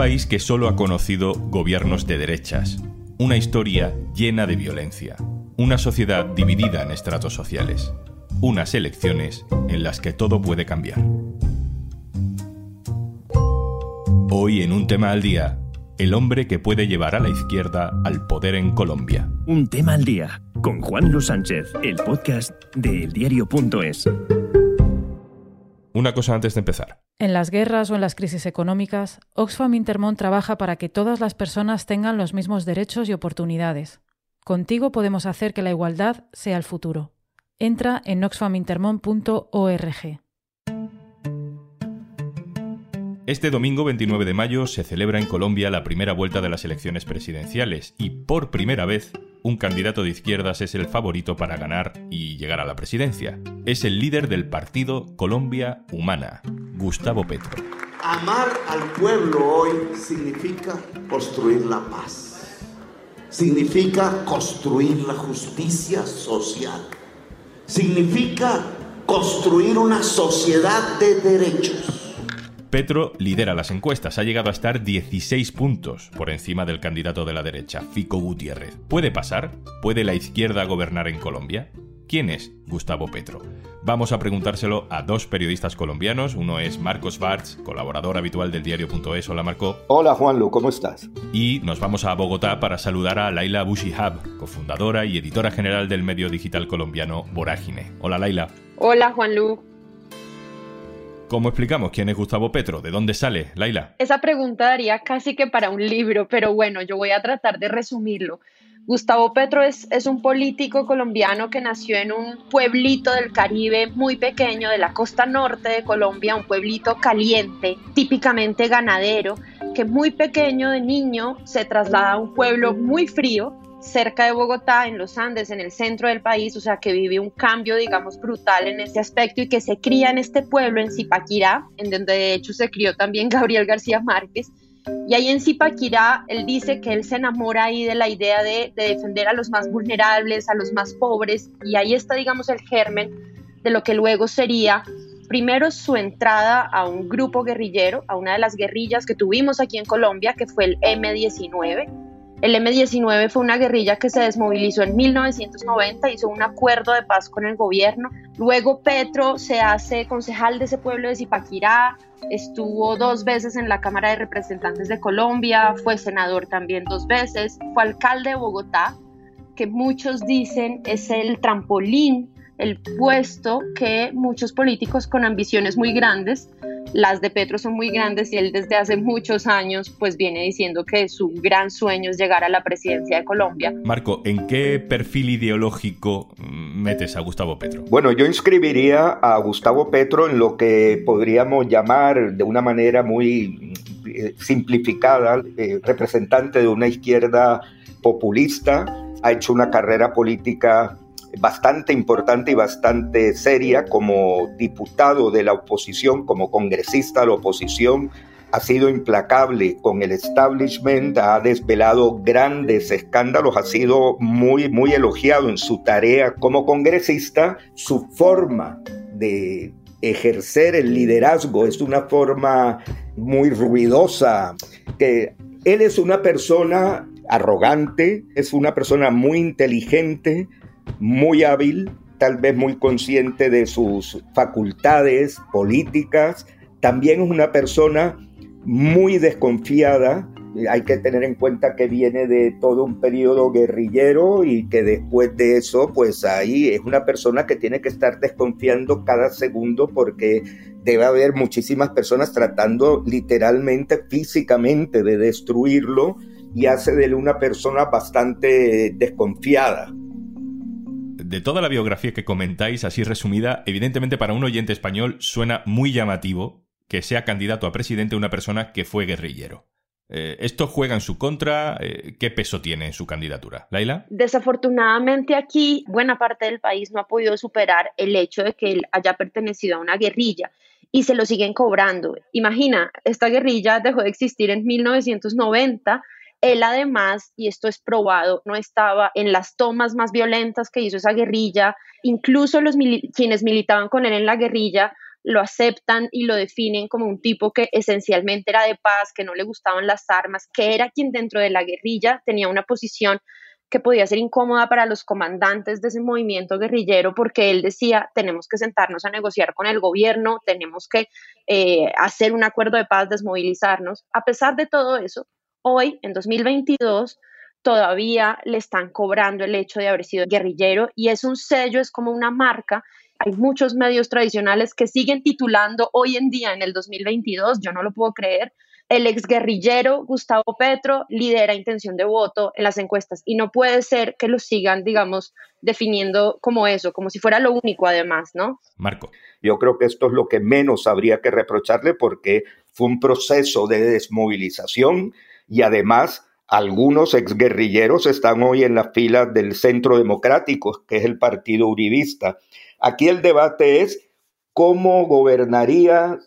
país que solo ha conocido gobiernos de derechas, una historia llena de violencia, una sociedad dividida en estratos sociales, unas elecciones en las que todo puede cambiar. Hoy en un tema al día, el hombre que puede llevar a la izquierda al poder en Colombia. Un tema al día con Juan Luis Sánchez, el podcast de eldiario.es. Una cosa antes de empezar. En las guerras o en las crisis económicas, Oxfam Intermont trabaja para que todas las personas tengan los mismos derechos y oportunidades. Contigo podemos hacer que la igualdad sea el futuro. Entra en oxfamintermont.org. Este domingo 29 de mayo se celebra en Colombia la primera vuelta de las elecciones presidenciales y por primera vez un candidato de izquierdas es el favorito para ganar y llegar a la presidencia. Es el líder del partido Colombia Humana, Gustavo Petro. Amar al pueblo hoy significa construir la paz, significa construir la justicia social, significa construir una sociedad de derechos Petro lidera las encuestas, ha llegado a estar 16 puntos por encima del candidato de la derecha, Fico Gutiérrez. ¿Puede pasar? ¿Puede la izquierda gobernar en Colombia? ¿Quién es Gustavo Petro? Vamos a preguntárselo a dos periodistas colombianos. Uno es Marcos Bartz, colaborador habitual del diario.es. Hola Marco. Hola Juanlu, ¿cómo estás? Y nos vamos a Bogotá para saludar a Laila Bushihab, cofundadora y editora general del medio digital colombiano Vorágine. Hola Laila. Hola Juanlu. ¿Cómo explicamos quién es Gustavo Petro? ¿De dónde sale, Laila? Esa pregunta daría casi que para un libro, pero bueno, yo voy a tratar de resumirlo. Gustavo Petro es, es, un político colombiano que nació en un pueblito del Caribe muy pequeño de la costa norte de Colombia, un pueblito caliente, típicamente ganadero, que muy pequeño de niño se traslada a un pueblo muy frío cerca de Bogotá, en los Andes, en el centro del país, o sea que vive un cambio, digamos, brutal en este aspecto y que se cría en este pueblo, en Zipaquirá, en donde de hecho se crió también Gabriel García Márquez. Y ahí en Zipaquirá, él dice que él se enamora ahí de la idea de, de defender a los más vulnerables, a los más pobres, y ahí está, digamos, el germen de lo que luego sería primero su entrada a un grupo guerrillero, a una de las guerrillas que tuvimos aquí en Colombia, que fue el M19, el M-19 fue una guerrilla que se desmovilizó en 1990, hizo un acuerdo de paz con el gobierno. Luego Petro se hace concejal de ese pueblo de Zipaquirá, estuvo dos veces en la Cámara de Representantes de Colombia, fue senador también dos veces, fue alcalde de Bogotá, que muchos dicen es el trampolín, el puesto que muchos políticos con ambiciones muy grandes las de Petro son muy grandes y él desde hace muchos años pues viene diciendo que su gran sueño es llegar a la presidencia de Colombia. Marco, ¿en qué perfil ideológico metes a Gustavo Petro? Bueno, yo inscribiría a Gustavo Petro en lo que podríamos llamar de una manera muy eh, simplificada, eh, representante de una izquierda populista, ha hecho una carrera política bastante importante y bastante seria como diputado de la oposición, como congresista de la oposición, ha sido implacable con el establishment, ha desvelado grandes escándalos, ha sido muy, muy elogiado en su tarea como congresista. Su forma de ejercer el liderazgo es una forma muy ruidosa, él es una persona arrogante, es una persona muy inteligente, muy hábil, tal vez muy consciente de sus facultades políticas, también es una persona muy desconfiada. Hay que tener en cuenta que viene de todo un periodo guerrillero y que después de eso, pues ahí es una persona que tiene que estar desconfiando cada segundo porque debe haber muchísimas personas tratando literalmente, físicamente de destruirlo y hace de él una persona bastante desconfiada de toda la biografía que comentáis, así resumida, evidentemente para un oyente español suena muy llamativo que sea candidato a presidente una persona que fue guerrillero. Eh, ¿Esto juega en su contra? Eh, ¿Qué peso tiene en su candidatura? ¿Laila? Desafortunadamente aquí buena parte del país no ha podido superar el hecho de que él haya pertenecido a una guerrilla y se lo siguen cobrando. Imagina, esta guerrilla dejó de existir en 1990 él además, y esto es probado, no estaba en las tomas más violentas que hizo esa guerrilla, incluso los quienes militaban con él en la guerrilla lo aceptan y lo definen como un tipo que esencialmente era de paz, que no le gustaban las armas, que era quien dentro de la guerrilla tenía una posición que podía ser incómoda para los comandantes de ese movimiento guerrillero porque él decía, tenemos que sentarnos a negociar con el gobierno, tenemos que eh, hacer un acuerdo de paz, desmovilizarnos. A pesar de todo eso, hoy, en 2022, todavía le están cobrando el hecho de haber sido guerrillero y es un sello, es como una marca. Hay muchos medios tradicionales que siguen titulando hoy en día, en el 2022, yo no lo puedo creer, el exguerrillero Gustavo Petro lidera intención de voto en las encuestas y no puede ser que lo sigan, digamos, definiendo como eso, como si fuera lo único además, ¿no? Marco. Yo creo que esto es lo que menos habría que reprocharle porque fue un proceso de desmovilización y además algunos exguerrilleros están hoy en las filas del Centro Democrático, que es el partido uribista. Aquí el debate es cómo gobernaría,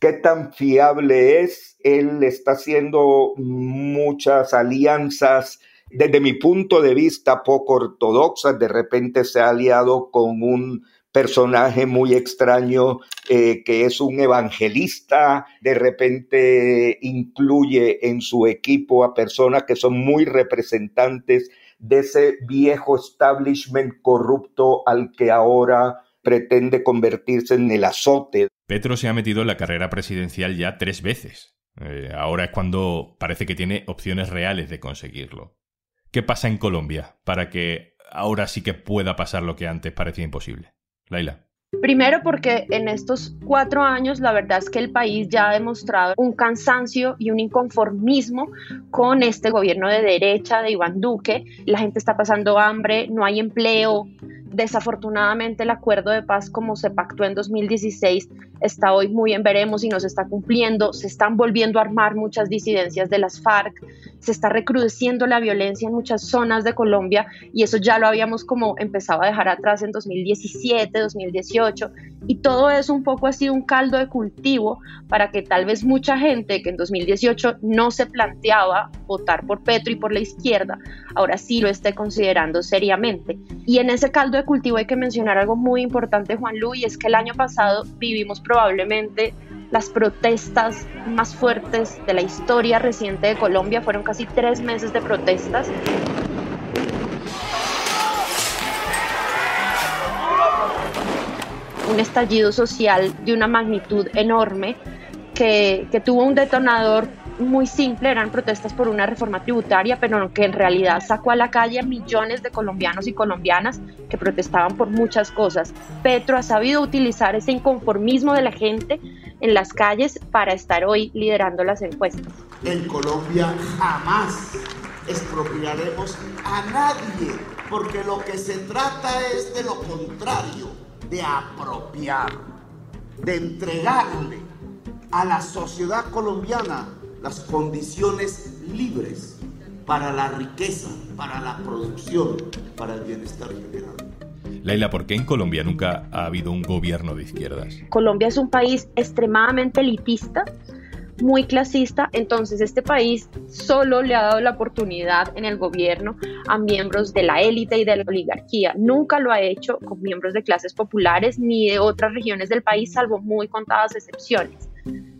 qué tan fiable es. Él está haciendo muchas alianzas, desde mi punto de vista, poco ortodoxas. De repente se ha aliado con un personaje muy extraño eh, que es un evangelista, de repente incluye en su equipo a personas que son muy representantes de ese viejo establishment corrupto al que ahora pretende convertirse en el azote. Petro se ha metido en la carrera presidencial ya tres veces. Eh, ahora es cuando parece que tiene opciones reales de conseguirlo. ¿Qué pasa en Colombia para que ahora sí que pueda pasar lo que antes parecía imposible? Laila. Primero porque en estos cuatro años la verdad es que el país ya ha demostrado un cansancio y un inconformismo con este gobierno de derecha de Iván Duque. La gente está pasando hambre, no hay empleo, Desafortunadamente el acuerdo de paz como se pactó en 2016 está hoy muy en veremos y no se está cumpliendo, se están volviendo a armar muchas disidencias de las FARC, se está recrudeciendo la violencia en muchas zonas de Colombia y eso ya lo habíamos como empezado a dejar atrás en 2017, 2018 y todo eso un poco ha sido un caldo de cultivo para que tal vez mucha gente que en 2018 no se planteaba votar por Petro y por la izquierda, ahora sí lo esté considerando seriamente. Y en ese caldo de cultivo hay que mencionar algo muy importante, Juan Luis, y es que el año pasado vivimos probablemente las protestas más fuertes de la historia reciente de Colombia. Fueron casi tres meses de protestas. Un estallido social de una magnitud enorme que, que tuvo un detonador muy simple, eran protestas por una reforma tributaria, pero que en realidad sacó a la calle a millones de colombianos y colombianas que protestaban por muchas cosas. Petro ha sabido utilizar ese inconformismo de la gente en las calles para estar hoy liderando las encuestas. En Colombia jamás expropiaremos a nadie, porque lo que se trata es de lo contrario, de apropiar, de entregarle a la sociedad colombiana las condiciones libres para la riqueza, para la producción, para el bienestar general. Laila, ¿por qué en Colombia nunca ha habido un gobierno de izquierdas? Colombia es un país extremadamente elitista, muy clasista, entonces este país solo le ha dado la oportunidad en el gobierno a miembros de la élite y de la oligarquía. Nunca lo ha hecho con miembros de clases populares ni de otras regiones del país, salvo muy contadas excepciones.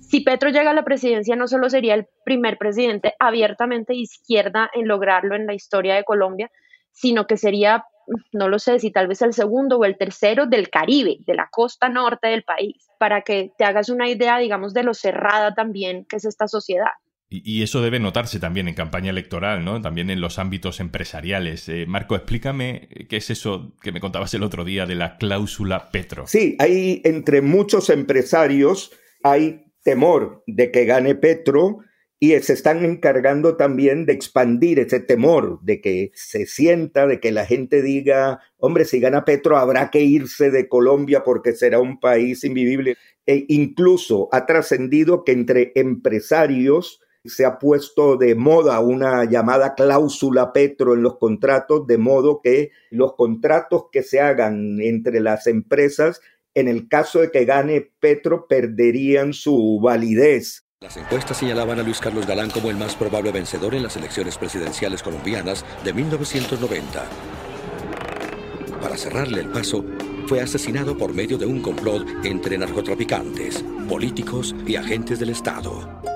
Si Petro llega a la presidencia, no solo sería el primer presidente abiertamente izquierda en lograrlo en la historia de Colombia, sino que sería, no lo sé, si tal vez el segundo o el tercero del Caribe, de la costa norte del país, para que te hagas una idea, digamos, de lo cerrada también que es esta sociedad. Y, eso debe notarse también en campaña electoral, ¿no? También en los ámbitos empresariales. Eh, Marco, explícame qué es eso que me contabas el otro día de la cláusula Petro. Sí, hay entre muchos empresarios, hay temor de que gane Petro y se están encargando también de expandir ese temor, de que se sienta, de que la gente diga, hombre, si gana Petro habrá que irse de Colombia porque será un país invivible. E incluso ha trascendido que entre empresarios se ha puesto de moda una llamada cláusula Petro en los contratos, de modo que los contratos que se hagan entre las empresas en el caso de que gane Petro, perderían su validez. Las encuestas señalaban a Luis Carlos Galán como el más probable vencedor en las elecciones presidenciales colombianas de 1990. Para cerrarle el paso, fue asesinado por medio de un complot entre narcotraficantes, políticos y agentes del Estado.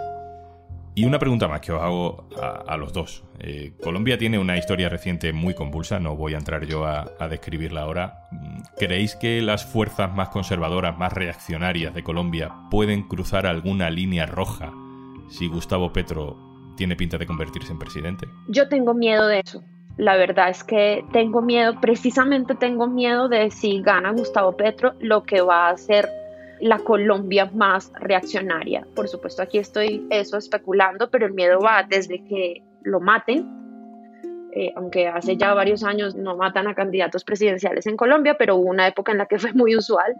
Y una pregunta más que os hago a, los dos. Eh, Colombia tiene una historia reciente muy convulsa, no voy a entrar yo a, a, describirla ahora. ¿Creéis que las fuerzas más conservadoras, más reaccionarias de Colombia pueden cruzar alguna línea roja si Gustavo Petro tiene pinta de convertirse en presidente? Yo tengo miedo de eso. La verdad es que tengo miedo, precisamente tengo miedo de si gana Gustavo Petro, lo que va a hacer la Colombia más reaccionaria. Por supuesto, aquí estoy eso especulando, pero el miedo va desde que lo maten, eh, aunque hace ya varios años no matan a candidatos presidenciales en Colombia, pero hubo una época en la que fue muy usual,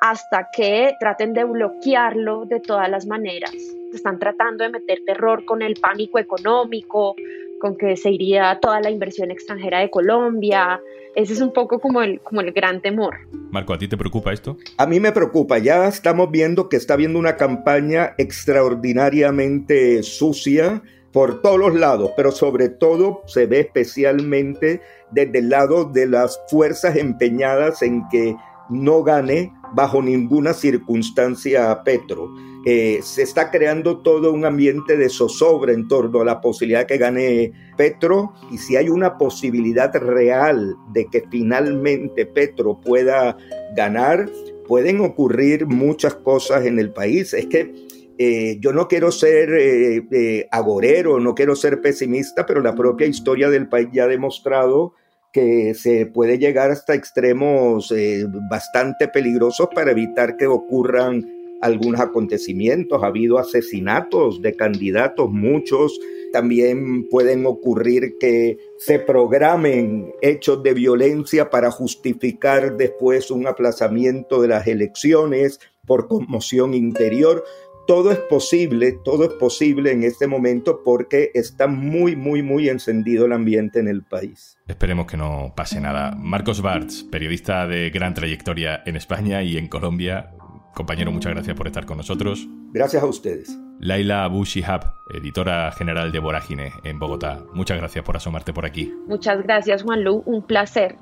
hasta que traten de bloquearlo de todas las maneras. Están tratando de meter terror con el pánico económico, con que se iría toda la inversión extranjera de Colombia. Ese es un poco como el, como el gran temor. Marco, ¿a ti te preocupa esto? A mí me preocupa. Ya estamos viendo que está habiendo una campaña extraordinariamente sucia por todos los lados, pero sobre todo se ve especialmente desde el lado de las fuerzas empeñadas en que no gane bajo ninguna circunstancia Petro. Eh, se está creando todo un ambiente de zozobra en torno a la posibilidad que gane Petro y si hay una posibilidad real de que finalmente Petro pueda ganar, pueden ocurrir muchas cosas en el país. Es que eh, yo no quiero ser eh, agorero, no quiero ser pesimista, pero la propia historia del país ya ha demostrado que se puede llegar hasta extremos eh, bastante peligrosos para evitar que ocurran algunos acontecimientos. Ha habido asesinatos de candidatos, muchos. También pueden ocurrir que se programen hechos de violencia para justificar después un aplazamiento de las elecciones por conmoción interior todo es posible, todo es posible en este momento porque está muy, muy, muy encendido el ambiente en el país. Esperemos que no pase nada. Marcos Bartz, periodista de gran trayectoria en España y en Colombia. Compañero, muchas gracias por estar con nosotros. Gracias a ustedes. Laila Abu Shihab, editora general de Vorágine en Bogotá. Muchas gracias por asomarte por aquí. Muchas gracias, Juan Lu. Un placer.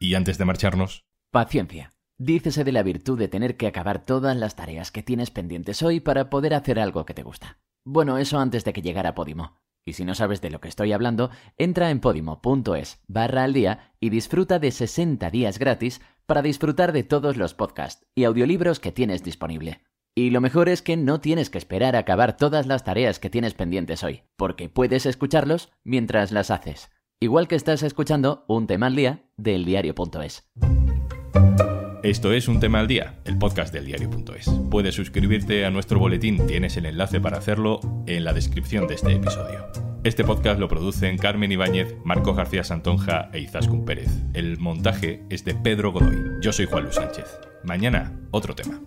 Y antes de marcharnos, Paciencia. Dícese de la virtud de tener que acabar todas las tareas que tienes pendientes hoy para poder hacer algo que te gusta. Bueno, eso antes de que llegara Podimo. Y si no sabes de lo que estoy hablando, entra en podimo.es barra al día y disfruta de 60 días gratis para disfrutar de todos los podcasts y audiolibros que tienes disponible. Y lo mejor es que no tienes que esperar a acabar todas las tareas que tienes pendientes hoy, porque puedes escucharlos mientras las haces. Igual que estás escuchando un tema al día del diario.es. Esto es Un Tema al Día, el podcast del diario.es. Puedes suscribirte a nuestro boletín, tienes el enlace para hacerlo en la descripción de este episodio. Este podcast lo producen Carmen Ibáñez, Marcos García Santonja e Izaskun Pérez. El montaje es de Pedro Godoy. Yo soy Juan Luis Sánchez. Mañana, otro tema.